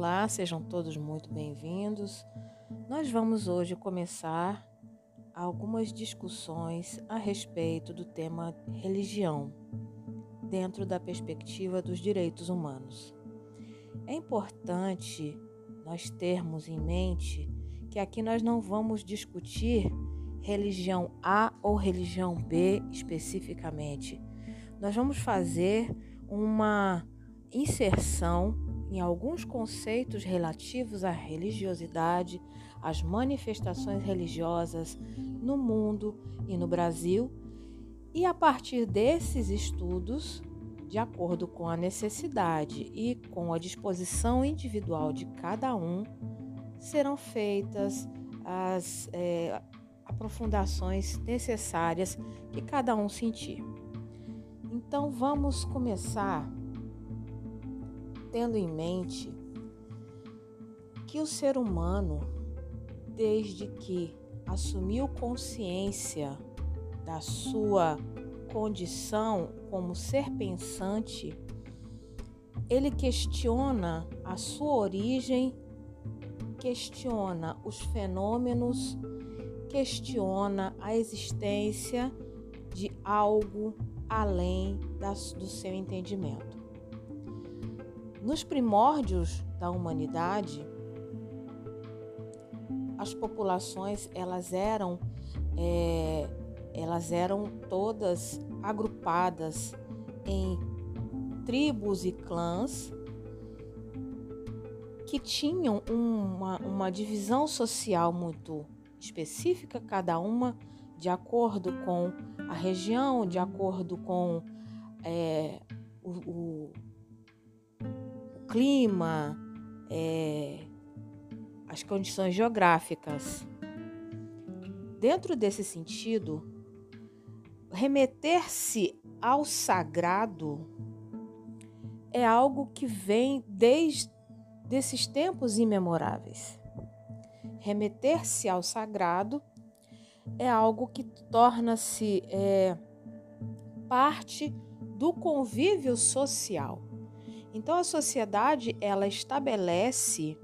Olá, sejam todos muito bem-vindos. Nós vamos hoje começar algumas discussões a respeito do tema religião, dentro da perspectiva dos direitos humanos. É importante nós termos em mente que aqui nós não vamos discutir religião A ou religião B especificamente. Nós vamos fazer uma inserção em alguns conceitos relativos à religiosidade, às manifestações religiosas no mundo e no Brasil, e a partir desses estudos, de acordo com a necessidade e com a disposição individual de cada um, serão feitas as é, aprofundações necessárias que cada um sentir. Então vamos começar tendo em mente que o ser humano, desde que assumiu consciência da sua condição como ser pensante, ele questiona a sua origem, questiona os fenômenos, questiona a existência de algo além das, do seu entendimento. Nos primórdios da humanidade, as populações elas eram é, elas eram todas agrupadas em tribos e clãs que tinham uma, uma divisão social muito específica, cada uma de acordo com a região, de acordo com é, o, o clima, é, as condições geográficas. Dentro desse sentido, remeter-se ao sagrado é algo que vem desde esses tempos imemoráveis. Remeter-se ao sagrado é algo que torna-se é, parte do convívio social. Então a sociedade ela estabelece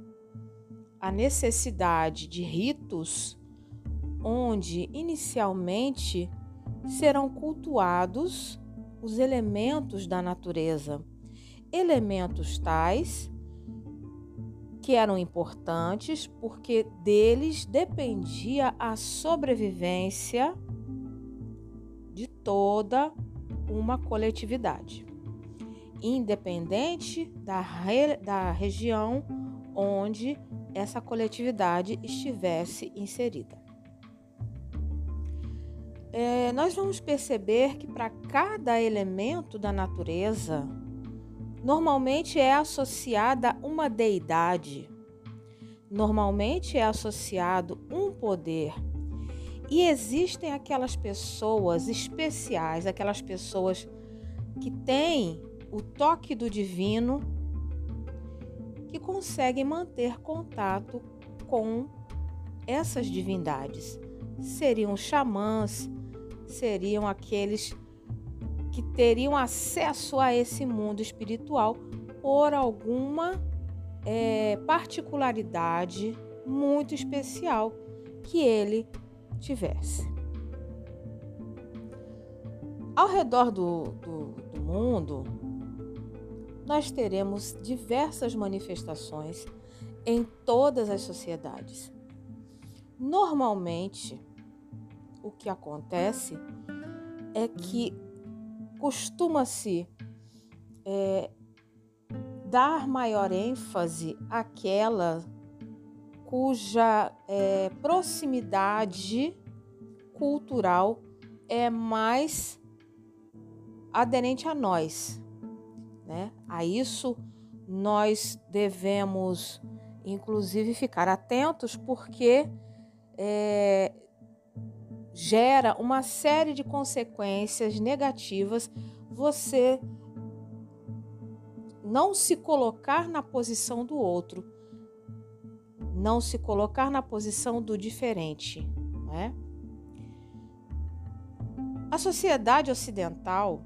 a necessidade de ritos onde inicialmente serão cultuados os elementos da natureza, elementos tais que eram importantes porque deles dependia a sobrevivência de toda uma coletividade independente da, re, da região onde essa coletividade estivesse inserida. É, nós vamos perceber que para cada elemento da natureza, normalmente é associada uma deidade, normalmente é associado um poder. E existem aquelas pessoas especiais, aquelas pessoas que têm o toque do divino que conseguem manter contato com essas divindades. Seriam xamãs, seriam aqueles que teriam acesso a esse mundo espiritual por alguma é, particularidade muito especial que ele tivesse. Ao redor do, do, do mundo, nós teremos diversas manifestações em todas as sociedades. Normalmente, o que acontece é que costuma-se é, dar maior ênfase àquela cuja é, proximidade cultural é mais aderente a nós, né? A isso nós devemos, inclusive, ficar atentos, porque é, gera uma série de consequências negativas você não se colocar na posição do outro, não se colocar na posição do diferente. Né? A sociedade ocidental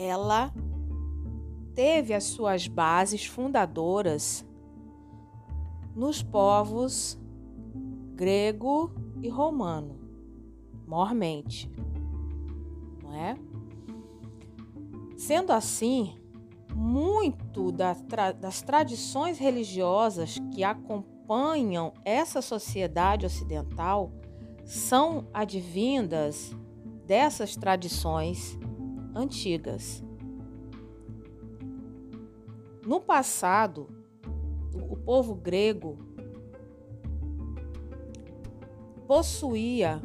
ela teve as suas bases fundadoras nos povos grego e romano, mormente, não é? Sendo assim, muito das, tra das tradições religiosas que acompanham essa sociedade ocidental são advindas dessas tradições antigas. No passado, o povo grego possuía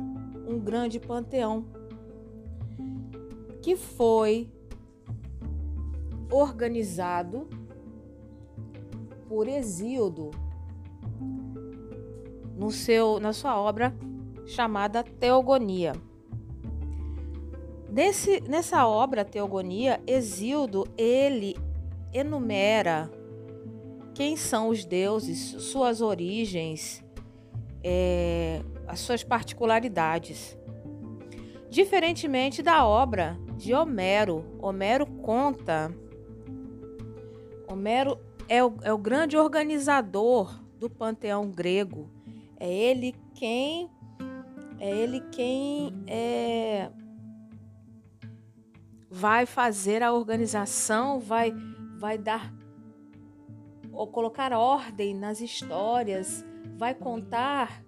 um grande panteão que foi organizado por Exíodo no seu, na sua obra chamada Teogonia. Nesse, nessa obra Teogonia, Exíodo ele enumera quem são os deuses, suas origens, é, as suas particularidades. Diferentemente da obra de Homero, Homero conta. Homero é o, é o grande organizador do panteão grego. É ele quem é ele quem é, vai fazer a organização, vai vai dar ou colocar ordem nas histórias, vai contar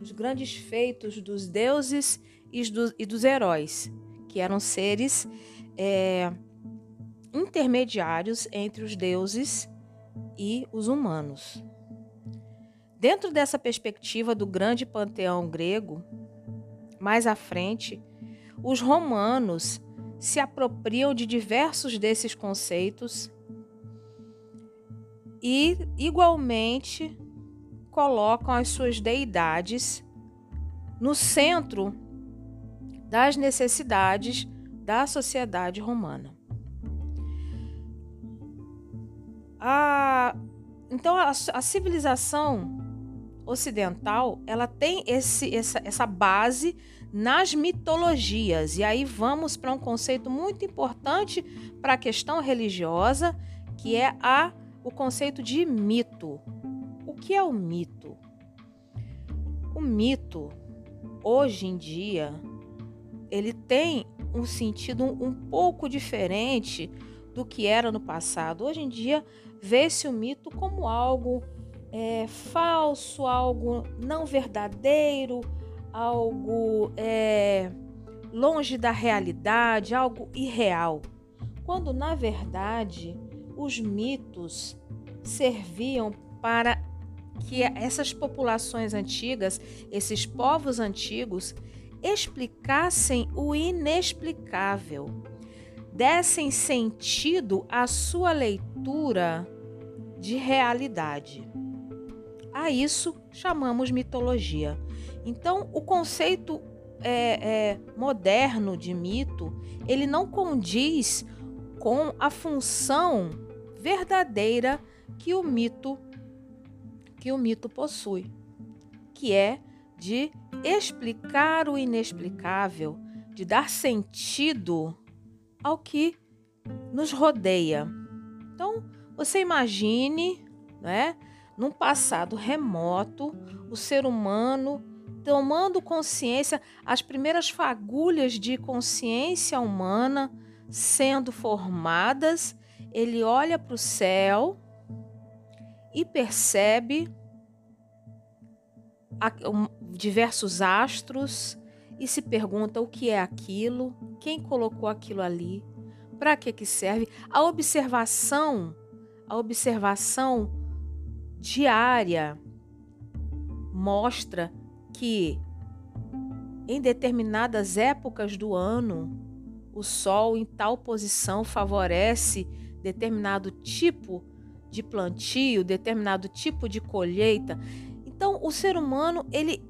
os grandes feitos dos deuses e dos, e dos heróis, que eram seres é, intermediários entre os deuses e os humanos. Dentro dessa perspectiva do grande panteão grego, mais à frente, os romanos se apropriam de diversos desses conceitos e, igualmente, colocam as suas deidades no centro das necessidades da sociedade romana. A, então, a, a civilização ocidental ela tem esse, essa, essa base nas mitologias. E aí vamos para um conceito muito importante para a questão religiosa, que é a o conceito de mito. O que é o mito? O mito, hoje em dia, ele tem um sentido um, pouco diferente do que era no passado. Hoje em dia, vê-se o mito como algo é, falso, algo não verdadeiro, algo é, longe da realidade, algo irreal. Quando na verdade os mitos serviam para que essas populações antigas, esses povos antigos, explicassem o inexplicável, dessem sentido à sua leitura de realidade. A isso chamamos mitologia. Então, o conceito é, é, moderno de mito ele não condiz com a função verdadeira que o mito que o mito possui, que é de explicar o inexplicável, de dar sentido ao que nos rodeia. Então, você imagine, né, num passado remoto, o ser humano tomando consciência, as primeiras fagulhas de consciência humana sendo formadas ele olha para o céu e percebe diversos astros e se pergunta o que é aquilo, quem colocou aquilo ali, para que que serve. A observação, a observação diária mostra que em determinadas épocas do ano o sol em tal posição favorece determinado tipo de plantio, determinado tipo de colheita. Então, o ser humano, ele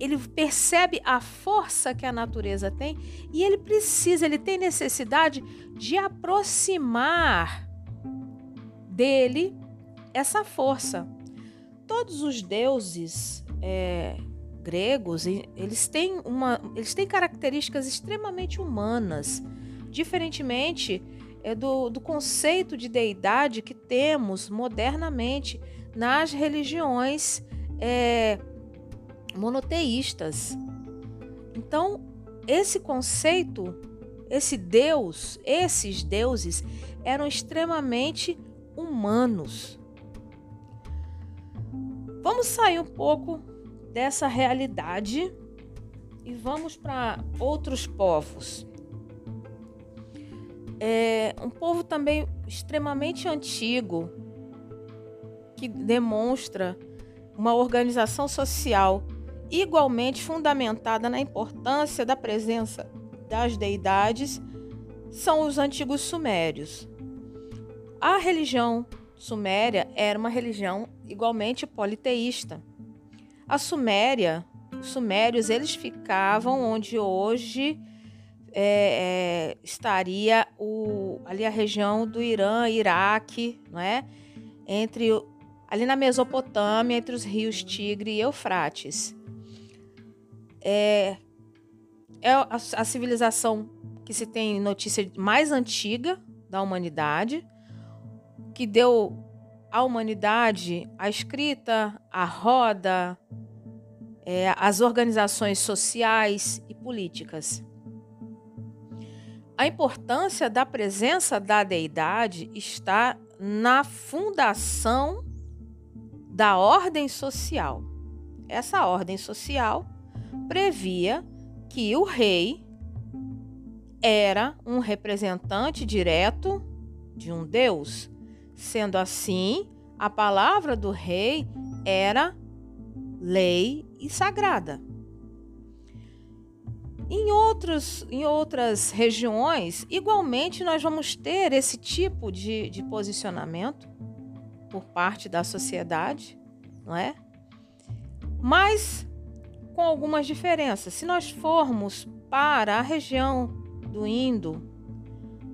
ele percebe a força que a natureza tem e ele precisa, ele tem necessidade de aproximar dele essa força. Todos os deuses é, gregos, eles têm, uma, eles têm características extremamente humanas, diferentemente é do, do conceito de deidade que temos modernamente nas religiões é, monoteístas. Então, esse conceito, esse Deus, esses deuses eram extremamente humanos. Vamos sair um pouco dessa realidade e vamos para outros povos. É um povo também extremamente antigo que demonstra uma organização social igualmente fundamentada na importância da presença das deidades são os antigos sumérios. A religião suméria era uma religião igualmente politeísta. A Suméria, os sumérios, eles ficavam onde hoje é, é, estaria o, ali a região do Irã, Iraque, não é? Entre ali na Mesopotâmia, entre os rios Tigre e Eufrates é, é a, a civilização que se tem notícia mais antiga da humanidade, que deu à humanidade a escrita, a roda, é, as organizações sociais e políticas. A importância da presença da deidade está na fundação da ordem social. Essa ordem social previa que o rei era um representante direto de um deus. Sendo assim, a palavra do rei era lei e sagrada. Em, outros, em outras regiões, igualmente, nós vamos ter esse tipo de, de posicionamento por parte da sociedade, não é? Mas com algumas diferenças. Se nós formos para a região do Indo,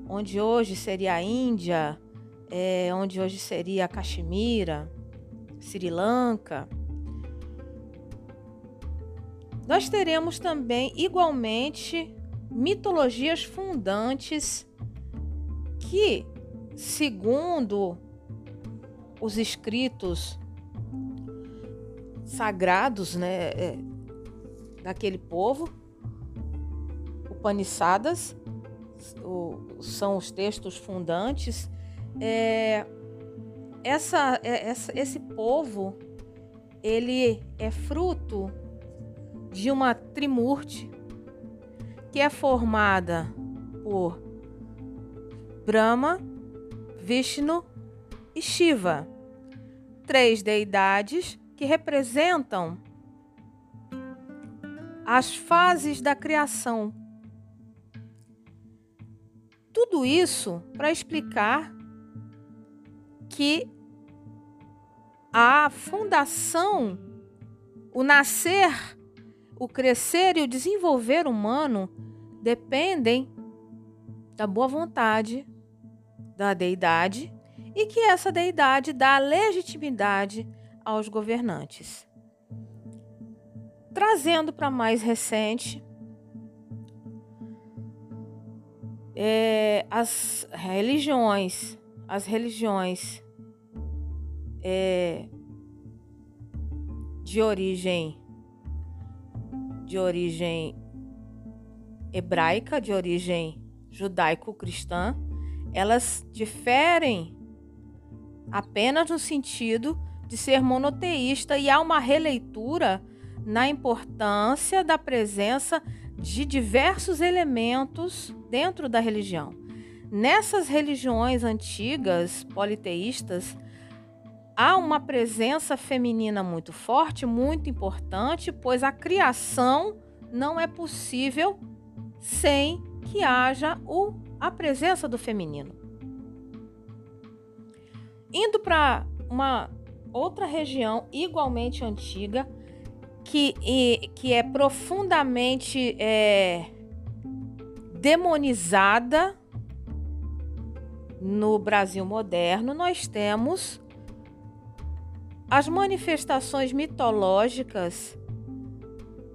onde hoje seria a Índia, é, onde hoje seria Caxemira, Sri Lanka, nós teremos também igualmente mitologias fundantes que, segundo os escritos sagrados, né, é, daquele povo. Upanishadas o, são os textos fundantes. É, essa, é, essa, esse povo ele é fruto de uma trimurti que é formada por Brahma, Vishnu e Shiva, três deidades que representam as fases da criação. Tudo isso para explicar que a fundação, o nascer, o crescer e o desenvolver humano dependem da boa vontade da deidade e que essa deidade dá legitimidade aos governantes. Trazendo para mais recente, é, as religiões, as religiões é, de origem de origem hebraica, de origem judaico-cristã, elas diferem apenas no sentido de ser monoteísta e há uma releitura na importância da presença de diversos elementos dentro da religião. Nessas religiões antigas, politeístas, há uma presença feminina muito forte, muito importante, pois a criação não é possível sem que haja o, a presença do feminino. Indo para uma outra região igualmente antiga, que, e, que é profundamente é, demonizada no Brasil moderno, nós temos as manifestações mitológicas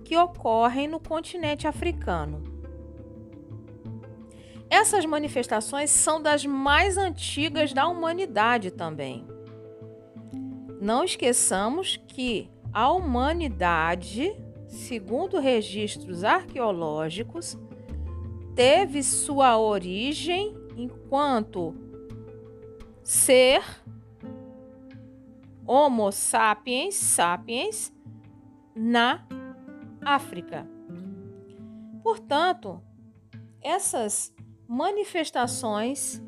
que ocorrem no continente africano. Essas manifestações são das mais antigas da humanidade também. Não esqueçamos que a humanidade, segundo registros arqueológicos, teve sua origem enquanto ser Homo sapiens sapiens na África. Portanto, essas manifestações,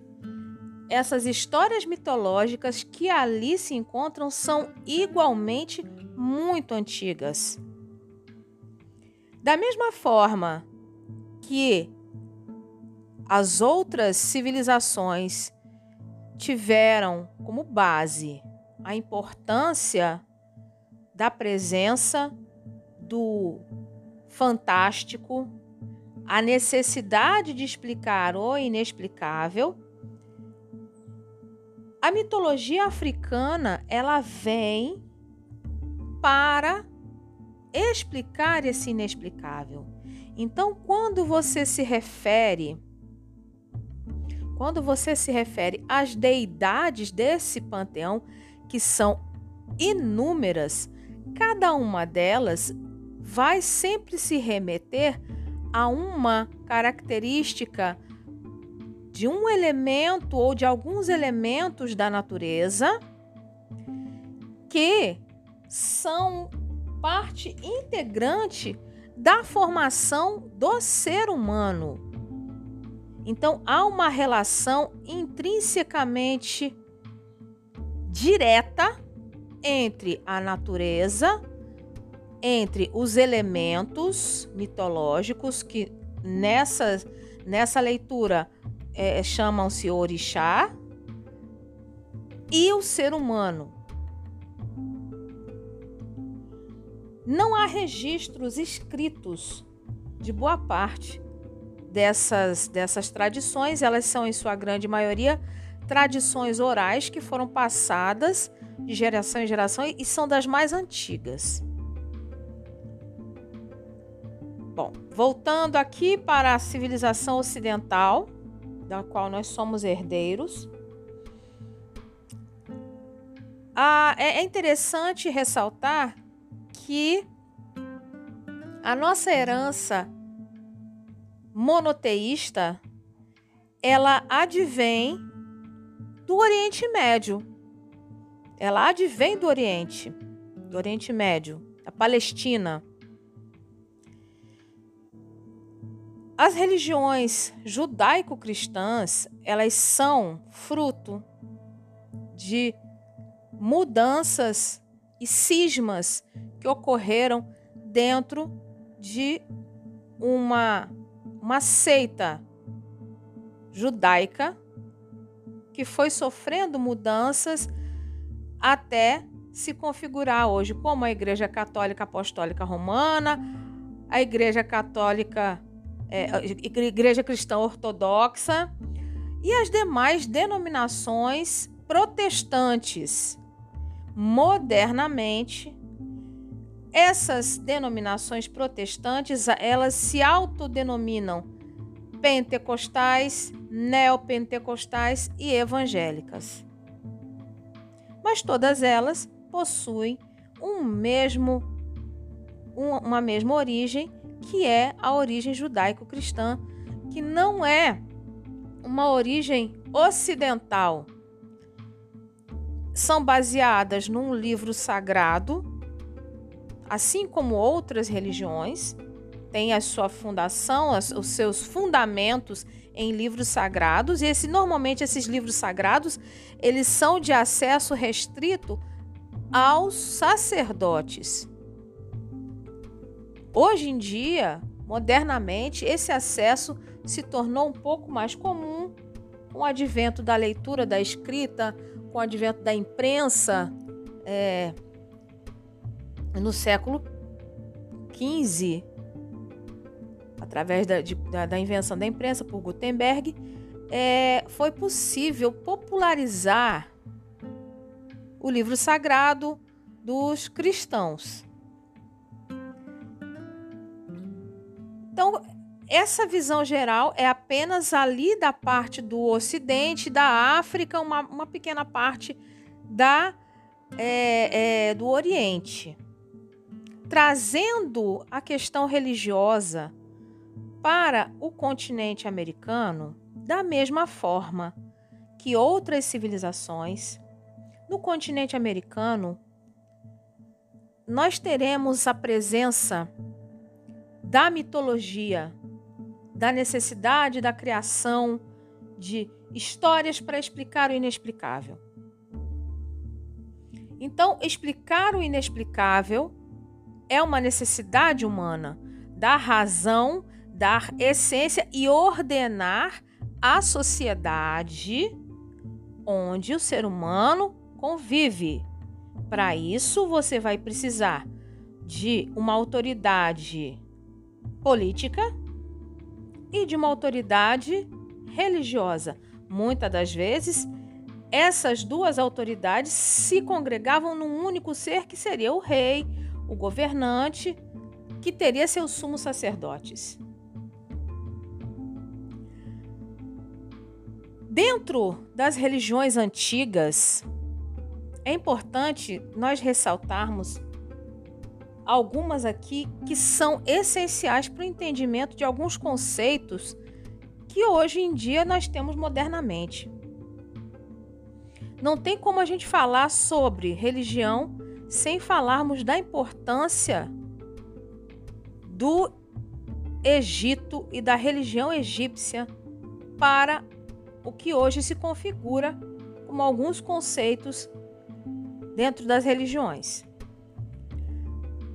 essas histórias mitológicas que ali se encontram são igualmente muito antigas. Da mesma forma que as outras civilizações tiveram como base a importância da presença do fantástico, a necessidade de explicar o inexplicável. A mitologia africana, ela vem para explicar esse inexplicável. Então, quando você se refere quando você se refere às deidades desse panteão, que são inúmeras, cada uma delas vai sempre se remeter a uma característica de um elemento ou de alguns elementos da natureza que são parte integrante da formação do ser humano. Então há uma relação intrinsecamente direta entre a natureza entre os elementos mitológicos que nessa, nessa leitura é, chamam-se orixá e o ser humano. Não há registros escritos de boa parte dessas, dessas tradições, elas são, em sua grande maioria, tradições orais que foram passadas de geração em geração e são das mais antigas. Bom, voltando aqui para a civilização ocidental, da qual nós somos herdeiros, ah, é interessante ressaltar que a nossa herança monoteísta ela advém do Oriente Médio. Ela advém do Oriente, do Oriente Médio, da Palestina. As religiões judaico-cristãs, elas são fruto de mudanças e cismas que ocorreram dentro de uma, uma seita judaica que foi sofrendo mudanças até se configurar hoje como a Igreja Católica Apostólica Romana, a Igreja Católica é, Igreja Cristã Ortodoxa e as demais denominações protestantes. Modernamente, essas denominações protestantes, elas se autodenominam pentecostais, neopentecostais e evangélicas. Mas todas elas possuem um mesmo, uma mesma origem que é a origem judaico-cristã, que não é uma origem ocidental. São baseadas num livro sagrado, assim como outras religiões, têm a sua fundação, os seus fundamentos em livros sagrados, e esse, normalmente esses livros sagrados, eles são de acesso restrito aos sacerdotes. Hoje em dia, modernamente, esse acesso se tornou um pouco mais comum com o advento da leitura, da escrita, com o advento da imprensa é, no século XV, através da, de, da, da, invenção da imprensa por Gutenberg, é, foi possível popularizar o livro sagrado dos cristãos. Então, essa visão geral é apenas ali da parte do Ocidente, da África, uma, uma pequena parte da é, é, do Oriente, trazendo a questão religiosa para o continente americano da mesma forma que outras civilizações. No continente americano, nós teremos a presença da mitologia, da necessidade da criação de histórias para explicar o inexplicável. Então, explicar o inexplicável é uma necessidade humana, dar razão, dar essência e ordenar a sociedade onde o ser humano convive. Para isso, você vai precisar de uma autoridade política e de uma autoridade religiosa. Muitas das vezes, essas duas autoridades se congregavam num único ser que seria o rei, o governante, que teria seus sumos sacerdotes. Dentro das religiões antigas, é importante nós ressaltarmos algumas aqui que são essenciais para o entendimento de alguns conceitos que hoje em dia nós temos modernamente. Não tem como a gente falar sobre religião sem falarmos da importância do Egito e da religião egípcia para o que hoje se configura como alguns conceitos dentro das religiões.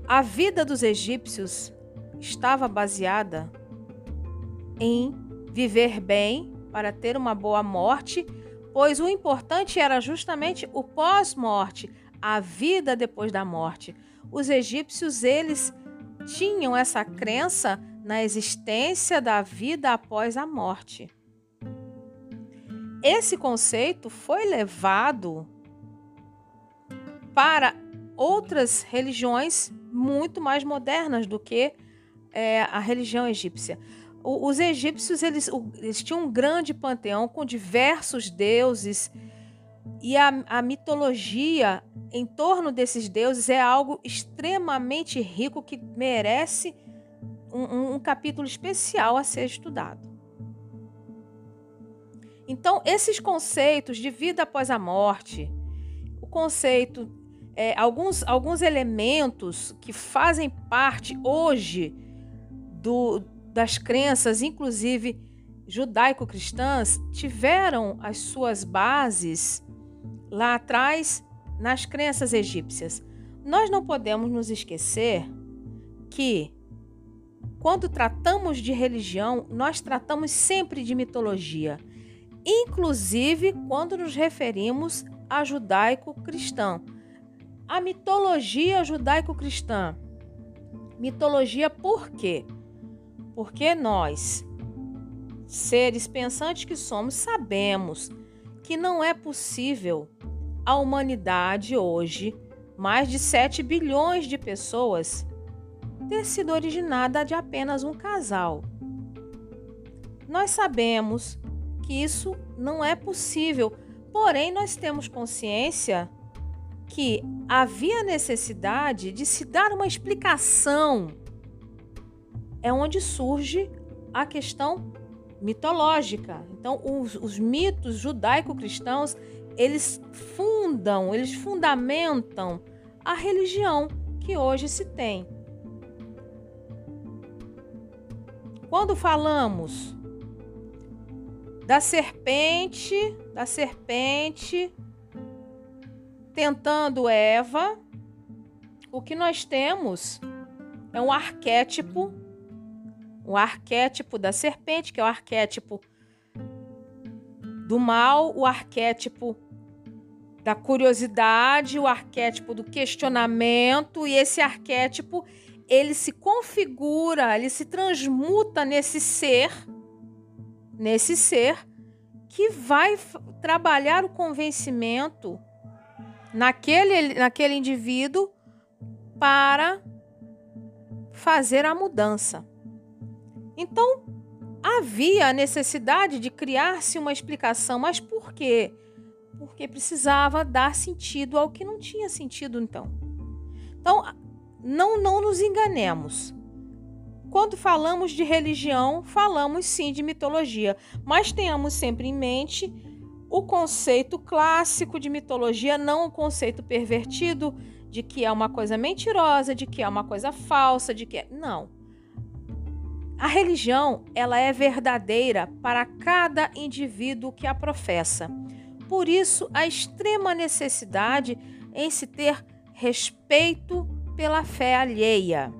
A vida dos egípcios estava baseada em viver bem para ter uma boa morte, pois o importante era justamente o pós-morte, a vida depois da morte. Os egípcios, eles tinham essa crença na existência da vida após a morte. Esse conceito foi levado para outras religiões muito mais modernas do que é, a religião egípcia. O, os egípcios eles, o, eles, tinham um grande panteão com diversos deuses e a, a mitologia em torno desses deuses é algo extremamente rico que merece um, um, um capítulo especial a ser estudado. Então, esses conceitos de vida após a morte, o conceito é, alguns, alguns elementos que fazem parte hoje do, das crenças, inclusive judaico-cristãs, tiveram as suas bases lá atrás nas crenças egípcias. Nós não podemos nos esquecer que, quando tratamos de religião, nós tratamos sempre de mitologia, inclusive quando nos referimos a judaico-cristão a mitologia judaico-cristã. Mitologia por quê? Porque nós, seres pensantes que somos, sabemos que não é possível a humanidade hoje, mais de 7 bilhões de pessoas, ter sido originada de apenas um casal. Nós sabemos que isso não é possível, porém nós temos consciência que havia necessidade de se dar uma explicação. É onde surge a questão mitológica. Então, os, os mitos judaico-cristãos, eles fundam, eles fundamentam a religião que hoje se tem. Quando falamos da serpente, da serpente tentando Eva, o que nós temos é um arquétipo, um arquétipo da serpente, que é o arquétipo do mal, o arquétipo da curiosidade, o arquétipo do questionamento, e esse arquétipo ele se configura, ele se transmuta nesse ser, nesse ser que vai trabalhar o convencimento naquele, naquele indivíduo para fazer a mudança. Então, havia a necessidade de criar-se uma explicação, mas por quê? Porque precisava dar sentido ao que não tinha sentido então. Então, não, não nos enganemos. Quando falamos de religião, falamos sim de mitologia, mas tenhamos sempre em mente o conceito clássico de mitologia, não o conceito pervertido de que é uma coisa mentirosa, de que é uma coisa falsa, de que é... não. A religião, ela é verdadeira para cada indivíduo que a professa. Por isso, a extrema necessidade em se ter respeito pela fé alheia.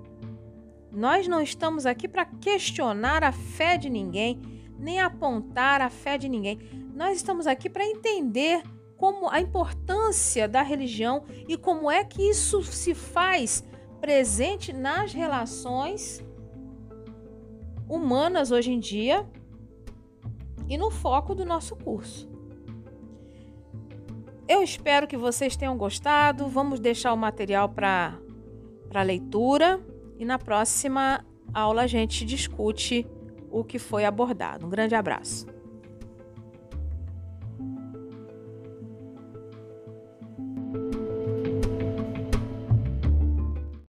Nós não estamos aqui para questionar a fé de ninguém, nem apontar a fé de ninguém. Nós estamos aqui para entender como a importância da religião e como é que isso se faz presente nas relações humanas hoje em dia e no foco do nosso curso. Eu espero que vocês tenham gostado. Vamos deixar o material para leitura e na próxima aula a gente discute o que foi abordado. Um grande abraço.